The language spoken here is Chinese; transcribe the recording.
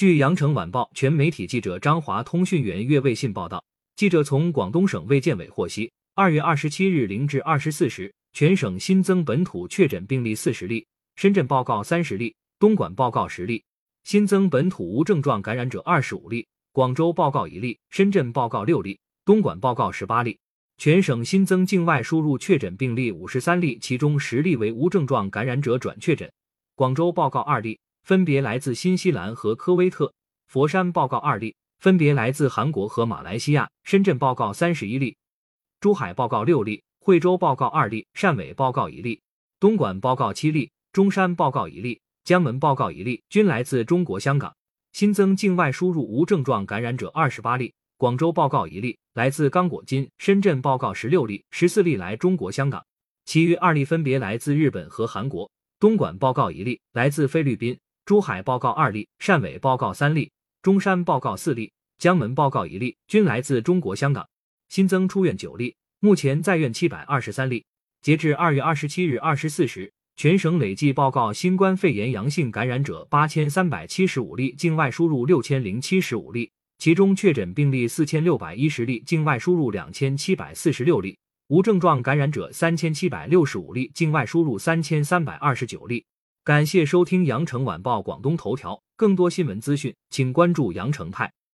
据羊城晚报全媒体记者张华通讯员岳卫信报道，记者从广东省卫健委获悉，二月二十七日零至二十四时，全省新增本土确诊病例四十例，深圳报告三十例，东莞报告十例，新增本土无症状感染者二十五例，广州报告一例，深圳报告六例，东莞报告十八例。全省新增境外输入确诊病例五十三例，其中十例为无症状感染者转确诊。广州报告二例，分别来自新西兰和科威特；佛山报告二例，分别来自韩国和马来西亚；深圳报告三十一例，珠海报告六例，惠州报告二例，汕尾报告一例，东莞报告七例，中山报告一例，江门报告一例，均来自中国香港。新增境外输入无症状感染者二十八例。广州报告一例，来自刚果金；深圳报告十六例，十四例来中国香港，其余二例分别来自日本和韩国。东莞报告一例，来自菲律宾；珠海报告二例，汕尾报告三例，中山报告四例，江门报告一例，均来自中国香港。新增出院九例，目前在院七百二十三例。截至二月二十七日二十四时，全省累计报告新冠肺炎阳性感染者八千三百七十五例，境外输入六千零七十五例。其中确诊病例四千六百一十例，境外输入两千七百四十六例；无症状感染者三千七百六十五例，境外输入三千三百二十九例。感谢收听羊城晚报广东头条，更多新闻资讯，请关注羊城派。